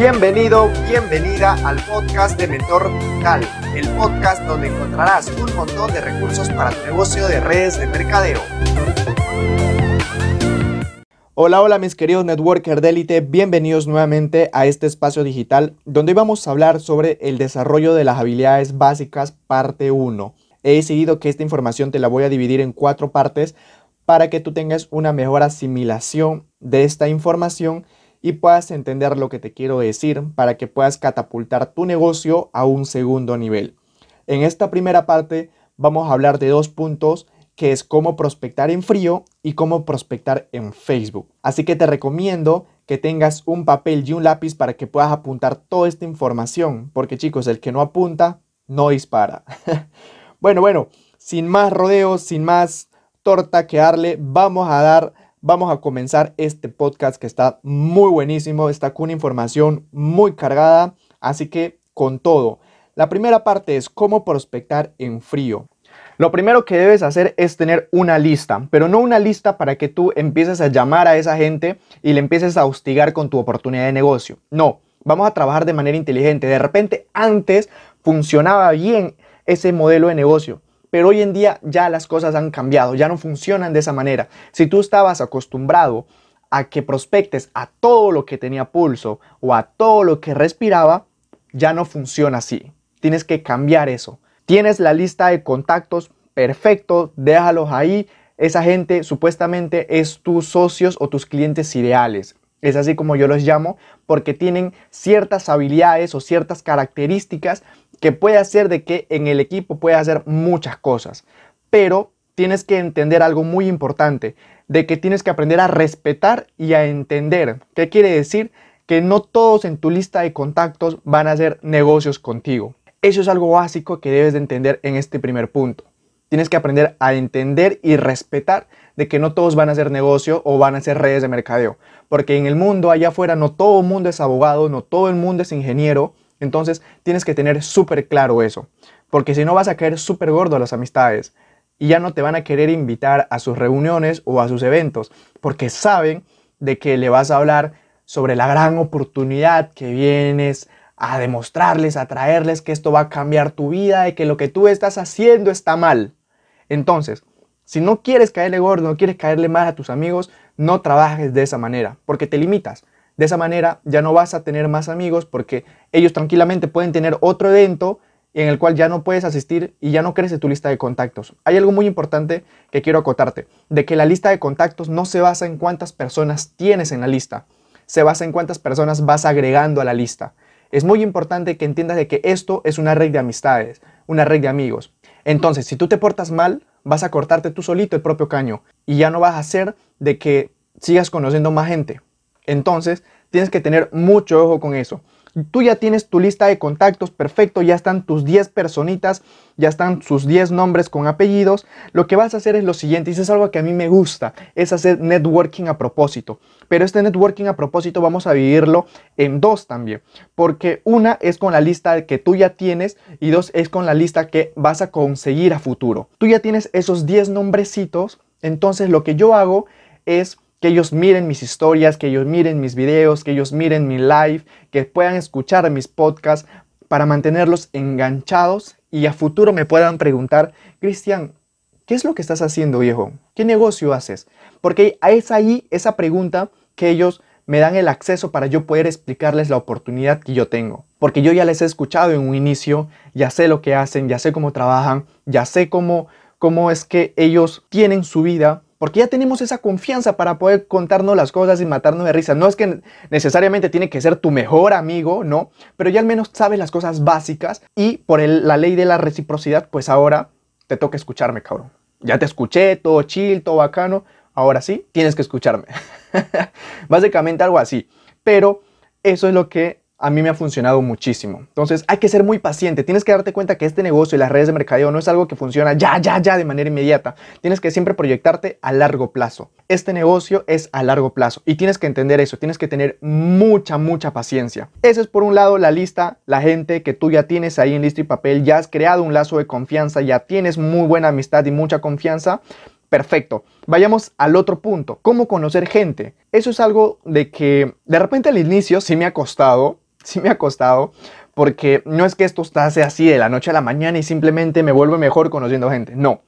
Bienvenido, bienvenida al podcast de Mentor Digital, el podcast donde encontrarás un montón de recursos para tu negocio de redes de mercadeo. Hola, hola mis queridos networker de élite, bienvenidos nuevamente a este espacio digital donde vamos a hablar sobre el desarrollo de las habilidades básicas parte 1. He decidido que esta información te la voy a dividir en cuatro partes para que tú tengas una mejor asimilación de esta información y puedas entender lo que te quiero decir para que puedas catapultar tu negocio a un segundo nivel. En esta primera parte vamos a hablar de dos puntos que es cómo prospectar en frío y cómo prospectar en Facebook. Así que te recomiendo que tengas un papel y un lápiz para que puedas apuntar toda esta información, porque chicos, el que no apunta, no dispara. bueno, bueno, sin más rodeos, sin más torta que darle, vamos a dar vamos a comenzar este podcast que está muy buenísimo, está con información muy cargada, así que con todo. La primera parte es cómo prospectar en frío. Lo primero que debes hacer es tener una lista, pero no una lista para que tú empieces a llamar a esa gente y le empieces a hostigar con tu oportunidad de negocio. No, vamos a trabajar de manera inteligente. De repente antes funcionaba bien ese modelo de negocio, pero hoy en día ya las cosas han cambiado, ya no funcionan de esa manera. Si tú estabas acostumbrado a que prospectes a todo lo que tenía pulso o a todo lo que respiraba, ya no funciona así. Tienes que cambiar eso. Tienes la lista de contactos, perfecto, déjalos ahí. Esa gente supuestamente es tus socios o tus clientes ideales. Es así como yo los llamo porque tienen ciertas habilidades o ciertas características que puede hacer de que en el equipo pueda hacer muchas cosas. Pero tienes que entender algo muy importante, de que tienes que aprender a respetar y a entender. ¿Qué quiere decir? Que no todos en tu lista de contactos van a hacer negocios contigo. Eso es algo básico que debes de entender en este primer punto. Tienes que aprender a entender y respetar de que no todos van a hacer negocio o van a hacer redes de mercadeo. Porque en el mundo allá afuera no todo el mundo es abogado, no todo el mundo es ingeniero, entonces tienes que tener súper claro eso, porque si no vas a caer súper gordo a las amistades y ya no te van a querer invitar a sus reuniones o a sus eventos, porque saben de que le vas a hablar sobre la gran oportunidad que vienes a demostrarles, a traerles que esto va a cambiar tu vida y que lo que tú estás haciendo está mal. Entonces, si no quieres caerle gordo, no quieres caerle mal a tus amigos, no trabajes de esa manera, porque te limitas. De esa manera ya no vas a tener más amigos porque ellos tranquilamente pueden tener otro evento en el cual ya no puedes asistir y ya no crece tu lista de contactos. Hay algo muy importante que quiero acotarte, de que la lista de contactos no se basa en cuántas personas tienes en la lista, se basa en cuántas personas vas agregando a la lista. Es muy importante que entiendas de que esto es una red de amistades, una red de amigos. Entonces, si tú te portas mal, vas a cortarte tú solito el propio caño y ya no vas a hacer de que sigas conociendo más gente. Entonces, tienes que tener mucho ojo con eso. Tú ya tienes tu lista de contactos, perfecto, ya están tus 10 personitas, ya están sus 10 nombres con apellidos. Lo que vas a hacer es lo siguiente, y eso es algo que a mí me gusta, es hacer networking a propósito. Pero este networking a propósito vamos a vivirlo en dos también, porque una es con la lista que tú ya tienes y dos es con la lista que vas a conseguir a futuro. Tú ya tienes esos 10 nombrecitos, entonces lo que yo hago es que ellos miren mis historias, que ellos miren mis videos, que ellos miren mi live, que puedan escuchar mis podcasts para mantenerlos enganchados y a futuro me puedan preguntar, Cristian, ¿qué es lo que estás haciendo, viejo? ¿Qué negocio haces? Porque es ahí esa pregunta que ellos me dan el acceso para yo poder explicarles la oportunidad que yo tengo. Porque yo ya les he escuchado en un inicio, ya sé lo que hacen, ya sé cómo trabajan, ya sé cómo, cómo es que ellos tienen su vida porque ya tenemos esa confianza para poder contarnos las cosas y matarnos de risa. No es que necesariamente tiene que ser tu mejor amigo, no, pero ya al menos sabes las cosas básicas y por la ley de la reciprocidad, pues ahora te toca escucharme, cabrón. Ya te escuché, todo chill, todo bacano, ahora sí, tienes que escucharme. Básicamente algo así. Pero eso es lo que a mí me ha funcionado muchísimo. Entonces hay que ser muy paciente. Tienes que darte cuenta que este negocio y las redes de mercadeo no es algo que funciona ya, ya, ya de manera inmediata. Tienes que siempre proyectarte a largo plazo. Este negocio es a largo plazo y tienes que entender eso. Tienes que tener mucha, mucha paciencia. Eso es por un lado la lista, la gente que tú ya tienes ahí en lista y papel. Ya has creado un lazo de confianza, ya tienes muy buena amistad y mucha confianza. Perfecto. Vayamos al otro punto. ¿Cómo conocer gente? Eso es algo de que de repente al inicio sí me ha costado sí me ha costado porque no es que esto estase así de la noche a la mañana y simplemente me vuelvo mejor conociendo gente, no.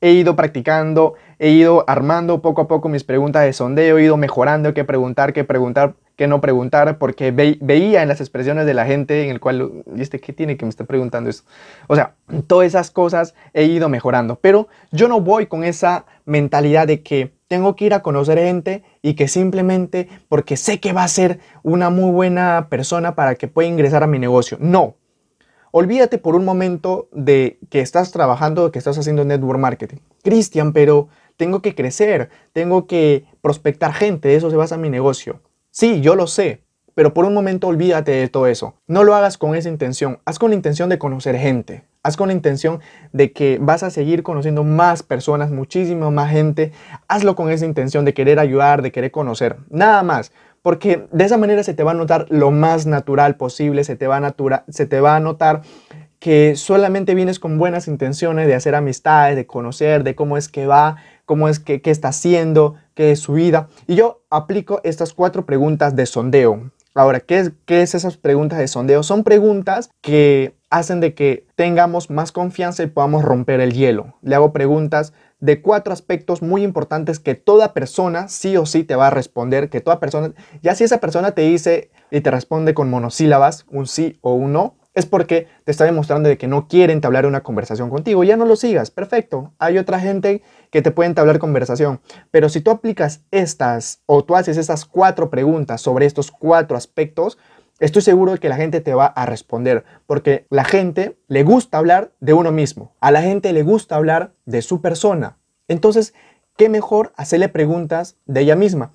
He ido practicando, he ido armando poco a poco mis preguntas de sondeo, he ido mejorando qué preguntar, qué preguntar, qué no preguntar, porque veía en las expresiones de la gente en el cual, ¿y este qué tiene que me está preguntando eso? O sea, todas esas cosas he ido mejorando, pero yo no voy con esa mentalidad de que tengo que ir a conocer gente y que simplemente porque sé que va a ser una muy buena persona para que pueda ingresar a mi negocio. No. Olvídate por un momento de que estás trabajando, que estás haciendo network marketing. Cristian, pero tengo que crecer, tengo que prospectar gente, de eso se basa mi negocio. Sí, yo lo sé, pero por un momento olvídate de todo eso. No lo hagas con esa intención, haz con la intención de conocer gente. Haz con la intención de que vas a seguir conociendo más personas, muchísima más gente. Hazlo con esa intención de querer ayudar, de querer conocer. Nada más. Porque de esa manera se te va a notar lo más natural posible, se te va a, se te va a notar que solamente vienes con buenas intenciones de hacer amistades, de conocer, de cómo es que va, cómo es que qué está haciendo, qué es su vida. Y yo aplico estas cuatro preguntas de sondeo. Ahora, ¿qué es, ¿qué es esas preguntas de sondeo? Son preguntas que hacen de que tengamos más confianza y podamos romper el hielo. Le hago preguntas de cuatro aspectos muy importantes que toda persona sí o sí te va a responder, que toda persona, ya si esa persona te dice y te responde con monosílabas, un sí o un no, es porque te está demostrando de que no quiere entablar una conversación contigo. Ya no lo sigas, perfecto. Hay otra gente que te puede entablar conversación. Pero si tú aplicas estas o tú haces estas cuatro preguntas sobre estos cuatro aspectos, estoy seguro de que la gente te va a responder, porque la gente le gusta hablar de uno mismo, a la gente le gusta hablar de su persona. Entonces, ¿qué mejor hacerle preguntas de ella misma?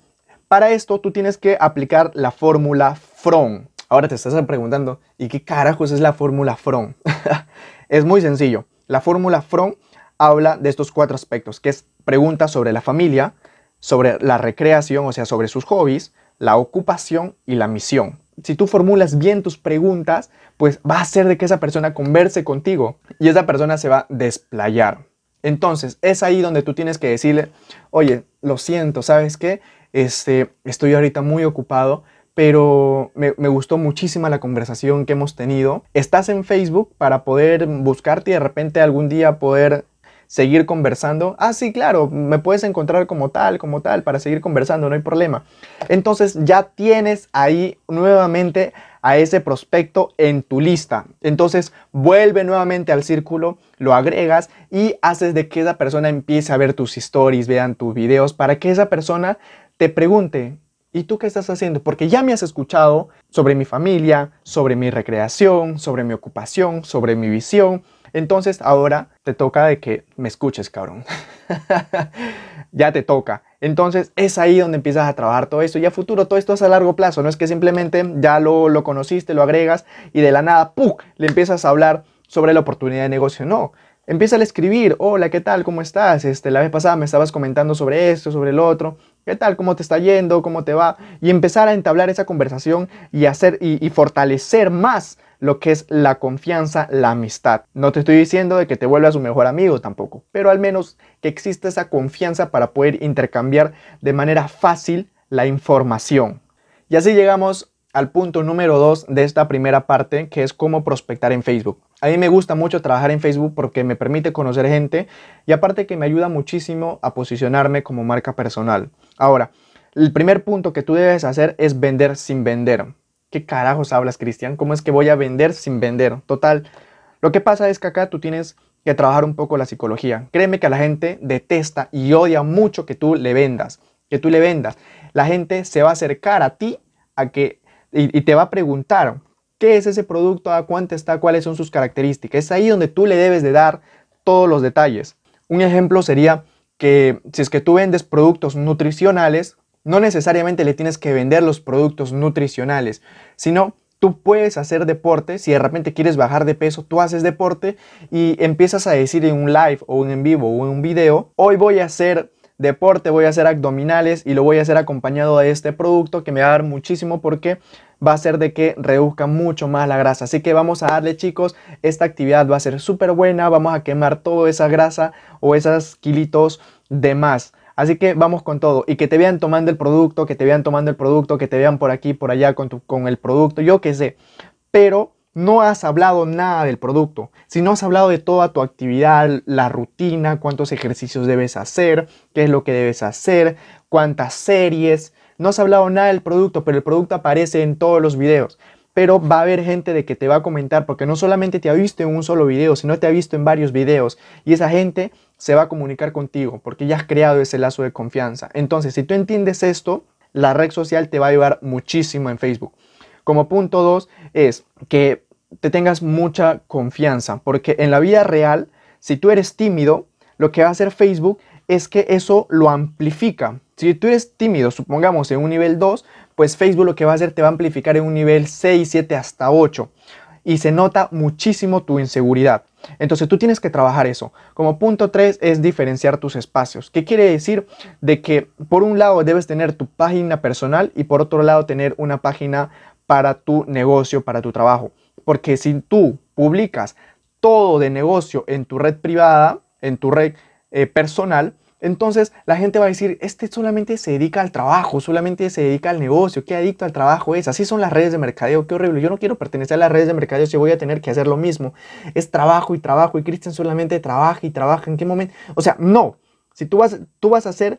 Para esto tú tienes que aplicar la fórmula FROM. Ahora te estás preguntando, ¿y qué carajos es la fórmula FROM? es muy sencillo. La fórmula FROM habla de estos cuatro aspectos, que es preguntas sobre la familia, sobre la recreación, o sea, sobre sus hobbies, la ocupación y la misión si tú formulas bien tus preguntas, pues va a hacer de que esa persona converse contigo y esa persona se va a desplayar. Entonces, es ahí donde tú tienes que decirle, oye, lo siento, ¿sabes qué? Este, estoy ahorita muy ocupado, pero me, gustó muchísima la conversación que hemos tenido. Estás en Facebook para poder buscarte y de repente algún día poder seguir conversando. Ah, sí, claro, me puedes encontrar como tal, como tal, para seguir conversando, no hay problema. Entonces ya tienes ahí nuevamente a ese prospecto en tu lista. Entonces vuelve nuevamente al círculo, lo agregas y haces de que esa persona empiece a ver tus stories, vean tus videos, para que esa persona te pregunte, ¿Y tú qué estás haciendo? Porque ya me has escuchado sobre mi familia, sobre mi recreación, sobre mi ocupación, sobre mi visión, entonces ahora te toca de que me escuches, cabrón. ya te toca. Entonces es ahí donde empiezas a trabajar todo esto. Y a futuro todo esto es a largo plazo. No es que simplemente ya lo, lo conociste, lo agregas y de la nada, ¡pum!, le empiezas a hablar sobre la oportunidad de negocio. No. Empieza a escribir, hola, ¿qué tal? ¿Cómo estás? Este, la vez pasada me estabas comentando sobre esto, sobre el otro. ¿Qué tal? ¿Cómo te está yendo? ¿Cómo te va? Y empezar a entablar esa conversación y hacer y fortalecer más lo que es la confianza, la amistad. No te estoy diciendo de que te vuelvas un mejor amigo tampoco, pero al menos que exista esa confianza para poder intercambiar de manera fácil la información. Y así llegamos al punto número 2 de esta primera parte, que es cómo prospectar en Facebook. A mí me gusta mucho trabajar en Facebook porque me permite conocer gente y aparte que me ayuda muchísimo a posicionarme como marca personal. Ahora, el primer punto que tú debes hacer es vender sin vender. ¿Qué carajos hablas, Cristian? ¿Cómo es que voy a vender sin vender? Total, lo que pasa es que acá tú tienes que trabajar un poco la psicología. Créeme que la gente detesta y odia mucho que tú le vendas, que tú le vendas. La gente se va a acercar a ti a que, y, te va a preguntar, ¿qué es ese producto? ¿A cuánto está? ¿Cuáles son sus características? Es ahí donde tú le debes de dar todos los detalles. Un ejemplo sería que si es que tú vendes productos nutricionales, no necesariamente le tienes que vender los productos nutricionales, sino tú puedes hacer deporte, si de repente quieres bajar de peso, tú haces deporte y empiezas a decir en un live o en vivo o en un video, hoy voy a hacer deporte, voy a hacer abdominales y lo voy a hacer acompañado de este producto que me va a dar muchísimo porque va a ser de que reduzca mucho más la grasa. Así que vamos a darle chicos, esta actividad va a ser súper buena, vamos a quemar toda esa grasa o esos kilitos de más. Así que vamos con todo y que te vean tomando el producto, que te vean tomando el producto, que te vean por aquí, por allá con, tu, con el producto, yo qué sé. Pero no has hablado nada del producto, si no has hablado de toda tu actividad, la rutina, cuántos ejercicios debes hacer, qué es lo que debes hacer, cuántas series, no has hablado nada del producto, pero el producto aparece en todos los videos. Pero va a haber gente de que te va a comentar, porque no solamente te ha visto en un solo video, sino te ha visto en varios videos. Y esa gente se va a comunicar contigo, porque ya has creado ese lazo de confianza. Entonces, si tú entiendes esto, la red social te va a ayudar muchísimo en Facebook. Como punto dos es que te tengas mucha confianza, porque en la vida real, si tú eres tímido, lo que va a hacer Facebook es que eso lo amplifica. Si tú eres tímido, supongamos en un nivel 2, pues Facebook lo que va a hacer te va a amplificar en un nivel 6, 7 hasta 8. Y se nota muchísimo tu inseguridad. Entonces tú tienes que trabajar eso. Como punto 3 es diferenciar tus espacios. ¿Qué quiere decir? De que por un lado debes tener tu página personal y por otro lado tener una página para tu negocio, para tu trabajo. Porque si tú publicas todo de negocio en tu red privada, en tu red eh, personal, entonces la gente va a decir, este solamente se dedica al trabajo, solamente se dedica al negocio, qué adicto al trabajo es. Así son las redes de mercadeo, qué horrible. Yo no quiero pertenecer a las redes de mercadeo si voy a tener que hacer lo mismo. Es trabajo y trabajo y Cristian solamente trabaja y trabaja. ¿En qué momento? O sea, no. Si tú vas, tú vas a hacer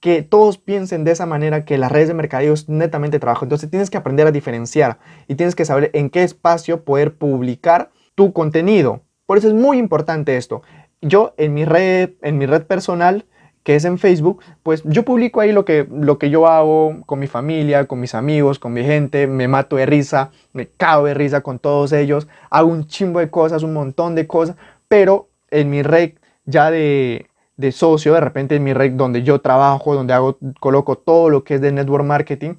que todos piensen de esa manera que las redes de mercadeo es netamente trabajo. Entonces tienes que aprender a diferenciar y tienes que saber en qué espacio poder publicar tu contenido. Por eso es muy importante esto. Yo en mi red, en mi red personal, que es en Facebook, pues yo publico ahí lo que, lo que yo hago con mi familia, con mis amigos, con mi gente, me mato de risa, me cago de risa con todos ellos, hago un chimbo de cosas, un montón de cosas, pero en mi red ya de, de socio, de repente en mi red donde yo trabajo, donde hago, coloco todo lo que es de network marketing,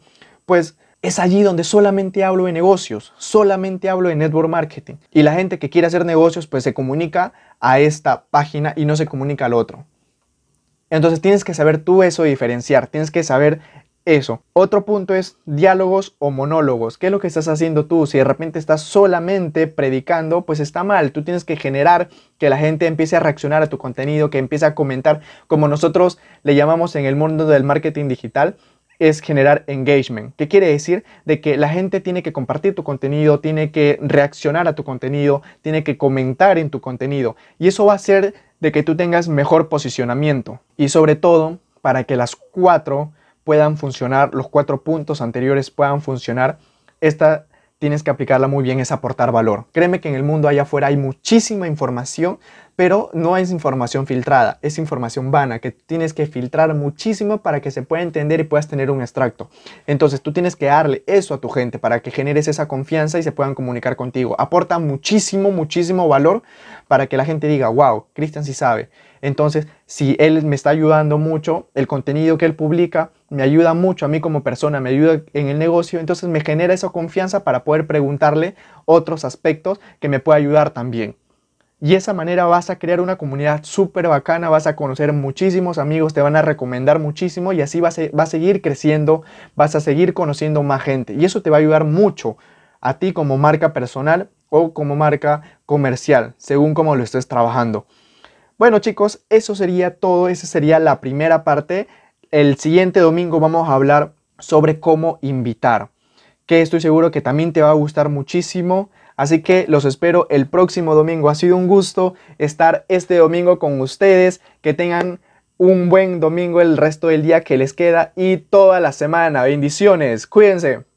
pues es allí donde solamente hablo de negocios, solamente hablo de network marketing. Y la gente que quiere hacer negocios, pues se comunica a esta página y no se comunica al otro. Entonces tienes que saber tú eso diferenciar, tienes que saber eso. Otro punto es diálogos o monólogos. ¿Qué es lo que estás haciendo tú? Si de repente estás solamente predicando, pues está mal. Tú tienes que generar que la gente empiece a reaccionar a tu contenido, que empiece a comentar, como nosotros le llamamos en el mundo del marketing digital, es generar engagement. ¿Qué quiere decir? De que la gente tiene que compartir tu contenido, tiene que reaccionar a tu contenido, tiene que comentar en tu contenido. Y eso va a ser de que tú tengas mejor posicionamiento y sobre todo para que las cuatro puedan funcionar, los cuatro puntos anteriores puedan funcionar, esta tienes que aplicarla muy bien, es aportar valor. Créeme que en el mundo allá afuera hay muchísima información, pero no es información filtrada, es información vana que tienes que filtrar muchísimo para que se pueda entender y puedas tener un extracto. Entonces tú tienes que darle eso a tu gente para que generes esa confianza y se puedan comunicar contigo. Aporta muchísimo, muchísimo valor para que la gente diga, wow, Cristian sí sabe. Entonces, si él me está ayudando mucho, el contenido que él publica me ayuda mucho a mí como persona, me ayuda en el negocio, entonces me genera esa confianza para poder preguntarle otros aspectos que me pueda ayudar también. Y esa manera vas a crear una comunidad súper bacana, vas a conocer muchísimos amigos, te van a recomendar muchísimo y así vas a, va a seguir creciendo, vas a seguir conociendo más gente. Y eso te va a ayudar mucho a ti como marca personal o como marca comercial, según cómo lo estés trabajando. Bueno chicos, eso sería todo, esa sería la primera parte. El siguiente domingo vamos a hablar sobre cómo invitar, que estoy seguro que también te va a gustar muchísimo. Así que los espero el próximo domingo. Ha sido un gusto estar este domingo con ustedes. Que tengan un buen domingo el resto del día que les queda y toda la semana. Bendiciones. Cuídense.